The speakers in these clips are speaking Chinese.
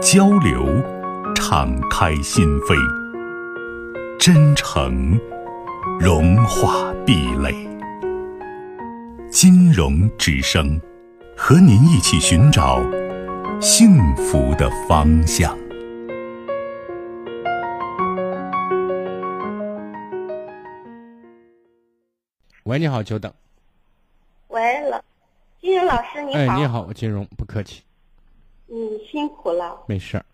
交流，敞开心扉；真诚，融化壁垒。金融之声，和您一起寻找幸福的方向。喂，你好，久等。喂，老金融老师，你好。哎，你好，金融，不客气。你辛苦了，没事儿。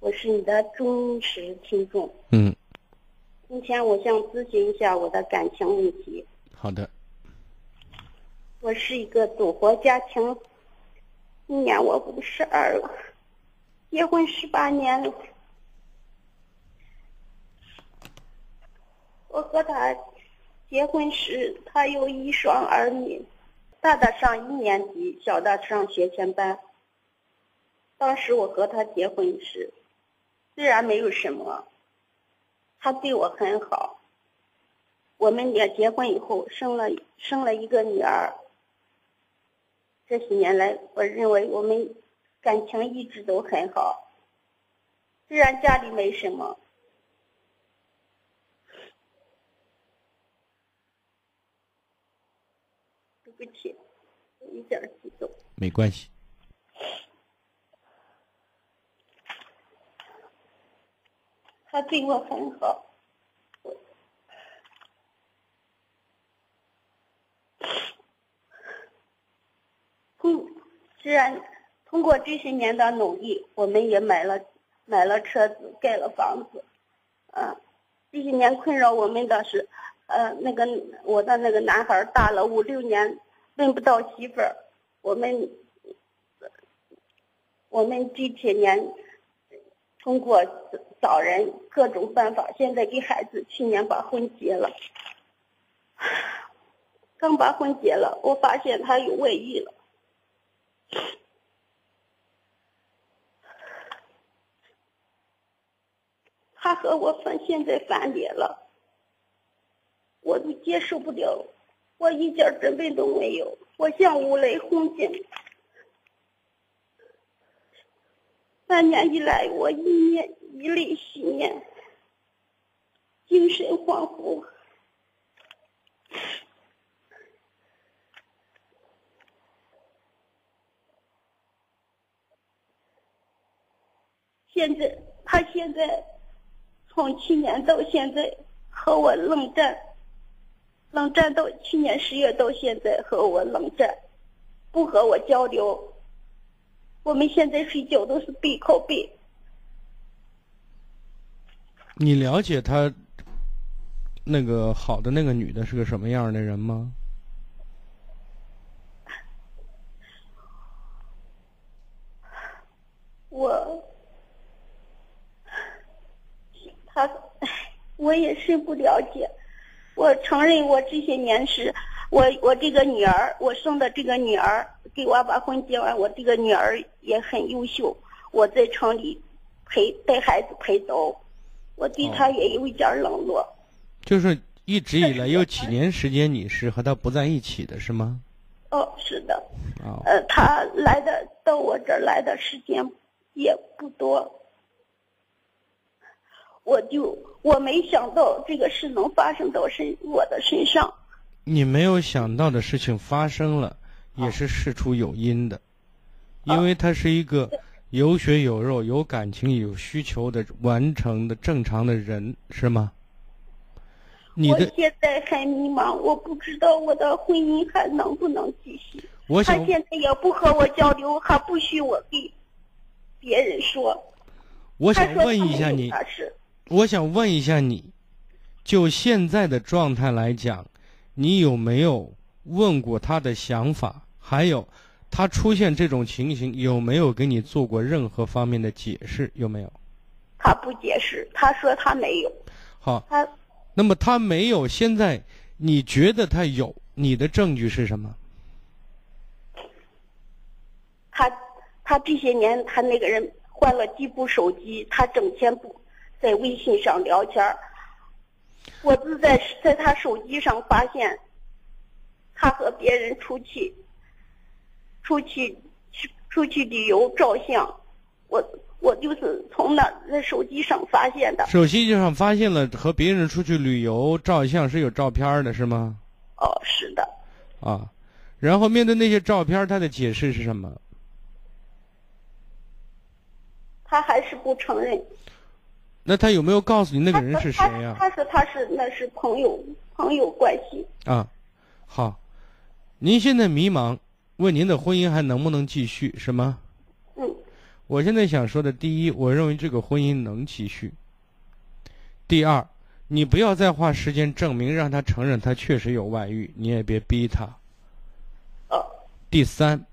我是你的忠实听众。嗯。今天我想咨询一下我的感情问题。好的。我是一个组合家庭，今年我五十二了，结婚十八年了。我和他结婚时，他有一双儿女。大的上一年级，小的上学前班。当时我和他结婚时，虽然没有什么，他对我很好。我们俩结婚以后，生了生了一个女儿。这些年来，我认为我们感情一直都很好。虽然家里没什么，不起。一点激动，没关系。他对我很好。通，虽然通过这些年的努力，我们也买了买了车子，盖了房子。嗯，这些年困扰我们的是，呃，那个我的那个男孩大了五六年。问不到媳妇儿，我们我们这些年通过找人各种办法，现在给孩子去年把婚结了，刚把婚结了，我发现他有外遇了，他和我分现在翻脸了，我都接受不了。我一点准备都没有，我像五雷轰顶。半年以来，我一念以泪洗面，精神恍惚。现在，他现在从去年到现在和我冷战。冷战到去年十月到现在和我冷战，不和我交流。我们现在睡觉都是背靠背。你了解他那个好的那个女的是个什么样的人吗？我，他，我也是不了解。我承认，我这些年是，我我这个女儿，我生的这个女儿，给我把婚结完，我这个女儿也很优秀。我在城里陪带孩子陪走，我对她也有一点冷落。就是一直以来有几年时间你是和她不在一起的，是吗？哦，是的。呃，她来的到我这儿来的时间也不多。我就我没想到这个事能发生到身我的身上。你没有想到的事情发生了，也是事出有因的，因为他是一个有血有肉、有感情、有需求的完成的正常的人，是吗？你的现在很迷茫，我不知道我的婚姻还能不能继续。我想他现在也不和我交流，还不许我给别人说。我想问一下你。我想问一下你，就现在的状态来讲，你有没有问过他的想法？还有，他出现这种情形，有没有给你做过任何方面的解释？有没有？他不解释，他说他没有。好，他那么他没有，现在你觉得他有？你的证据是什么？他他这些年，他那个人换了几部手机，他整天不在微信上聊天儿。我是在在他手机上发现，他和别人出去出去出去旅游照相，我我就是从那在手机上发现的。手机上发现了和别人出去旅游照相是有照片的，是吗？哦，是的。啊，然后面对那些照片，他的解释是什么？他还是不承认。那他有没有告诉你那个人是谁呀？他说他是那是朋友朋友关系。啊，好，您现在迷茫，问您的婚姻还能不能继续是吗？嗯。我现在想说的，第一，我认为这个婚姻能继续。第二，你不要再花时间证明让他承认他确实有外遇，你也别逼他。哦。第三，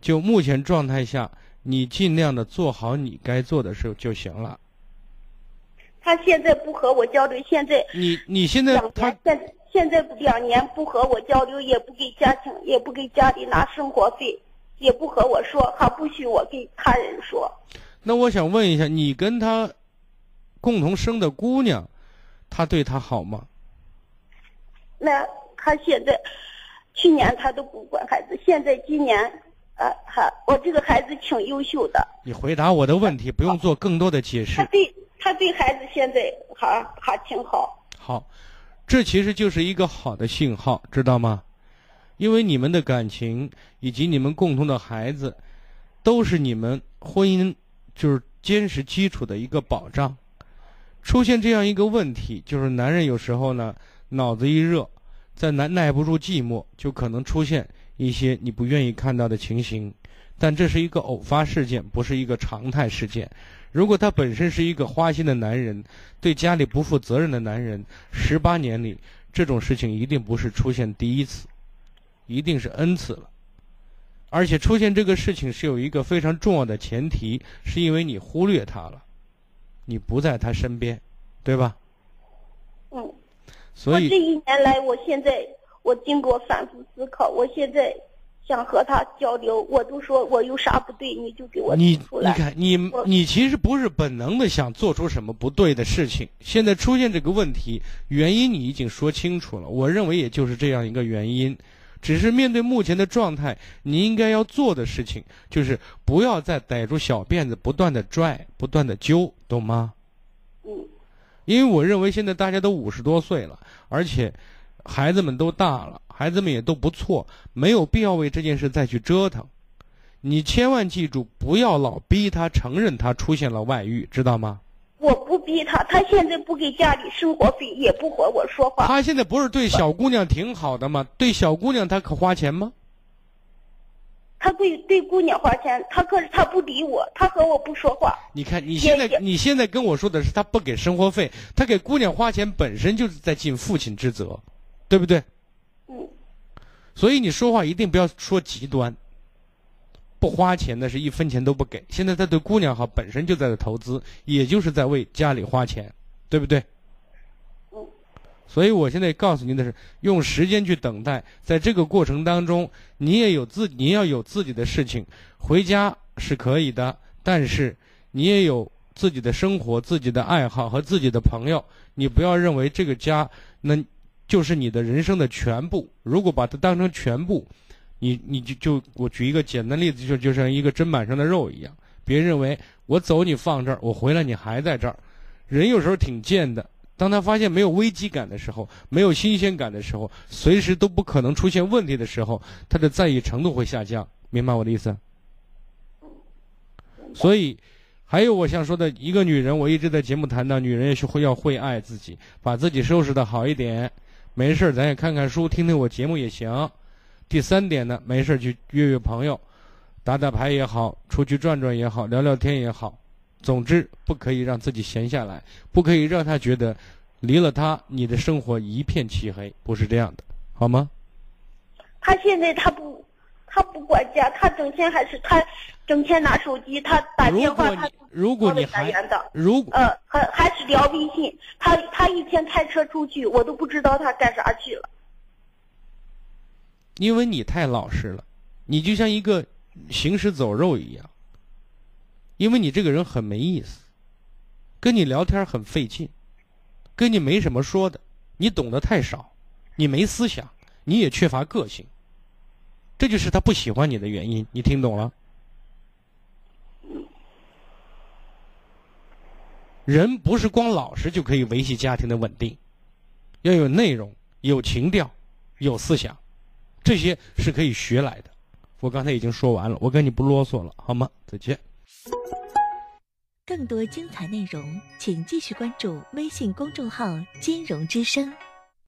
就目前状态下。你尽量的做好你该做的事就行了。他现在不和我交流，现在你你现在他现现在两年不和我交流，也不给家庭，也不给家里拿生活费，也不和我说，还不许我给他人说。那我想问一下，你跟他共同生的姑娘，他对他好吗？那他现在，去年他都不管孩子，现在今年。呃，他我这个孩子挺优秀的。你回答我的问题，不用做更多的解释。他对他对孩子现在还还挺好。好，这其实就是一个好的信号，知道吗？因为你们的感情以及你们共同的孩子，都是你们婚姻就是坚实基础的一个保障。出现这样一个问题，就是男人有时候呢脑子一热，再耐耐不住寂寞，就可能出现。一些你不愿意看到的情形，但这是一个偶发事件，不是一个常态事件。如果他本身是一个花心的男人，对家里不负责任的男人，十八年里这种事情一定不是出现第一次，一定是 n 次了。而且出现这个事情是有一个非常重要的前提，是因为你忽略他了，你不在他身边，对吧？嗯。所以这一年来，我现在。我经过反复思考，我现在想和他交流，我都说我有啥不对，你就给我你你看，你你其实不是本能的想做出什么不对的事情。现在出现这个问题，原因你已经说清楚了。我认为也就是这样一个原因，只是面对目前的状态，你应该要做的事情就是不要再逮住小辫子不断的拽，不断的揪，懂吗？嗯。因为我认为现在大家都五十多岁了，而且。孩子们都大了，孩子们也都不错，没有必要为这件事再去折腾。你千万记住，不要老逼他承认他出现了外遇，知道吗？我不逼他，他现在不给家里生活费，也不和我说话。他现在不是对小姑娘挺好的吗？对小姑娘他可花钱吗？他对对姑娘花钱，他可是他不理我，他和我不说话。你看，你现在你现在跟我说的是他不给生活费，他给姑娘花钱本身就是在尽父亲之责。对不对？嗯。所以你说话一定不要说极端。不花钱的是一分钱都不给。现在他对姑娘好，本身就在投资，也就是在为家里花钱，对不对？所以我现在告诉您的是，用时间去等待，在这个过程当中，你也有自，你要有自己的事情，回家是可以的，但是你也有自己的生活、自己的爱好和自己的朋友，你不要认为这个家那。就是你的人生的全部。如果把它当成全部，你你就就我举一个简单例子，就就像一个砧板上的肉一样。别认为我走你放这儿，我回来你还在这儿。人有时候挺贱的，当他发现没有危机感的时候，没有新鲜感的时候，随时都不可能出现问题的时候，他的在意程度会下降。明白我的意思？所以，还有我想说的一个女人，我一直在节目谈到，女人也是会要会爱自己，把自己收拾的好一点。没事咱也看看书，听听我节目也行。第三点呢，没事去约约朋友，打打牌也好，出去转转也好，聊聊天也好。总之，不可以让自己闲下来，不可以让他觉得离了他，你的生活一片漆黑，不是这样的，好吗？他现在他不，他不管家，他整天还是他整天拿手机，他打电话他如果你还如果呃还还是聊微信，他他一天开车出去，我都不知道他干啥去了。因为你太老实了，你就像一个行尸走肉一样。因为你这个人很没意思，跟你聊天很费劲，跟你没什么说的，你懂得太少，你没思想，你也缺乏个性，这就是他不喜欢你的原因。你听懂了？人不是光老实就可以维系家庭的稳定，要有内容、有情调、有思想，这些是可以学来的。我刚才已经说完了，我跟你不啰嗦了，好吗？再见。更多精彩内容，请继续关注微信公众号“金融之声”。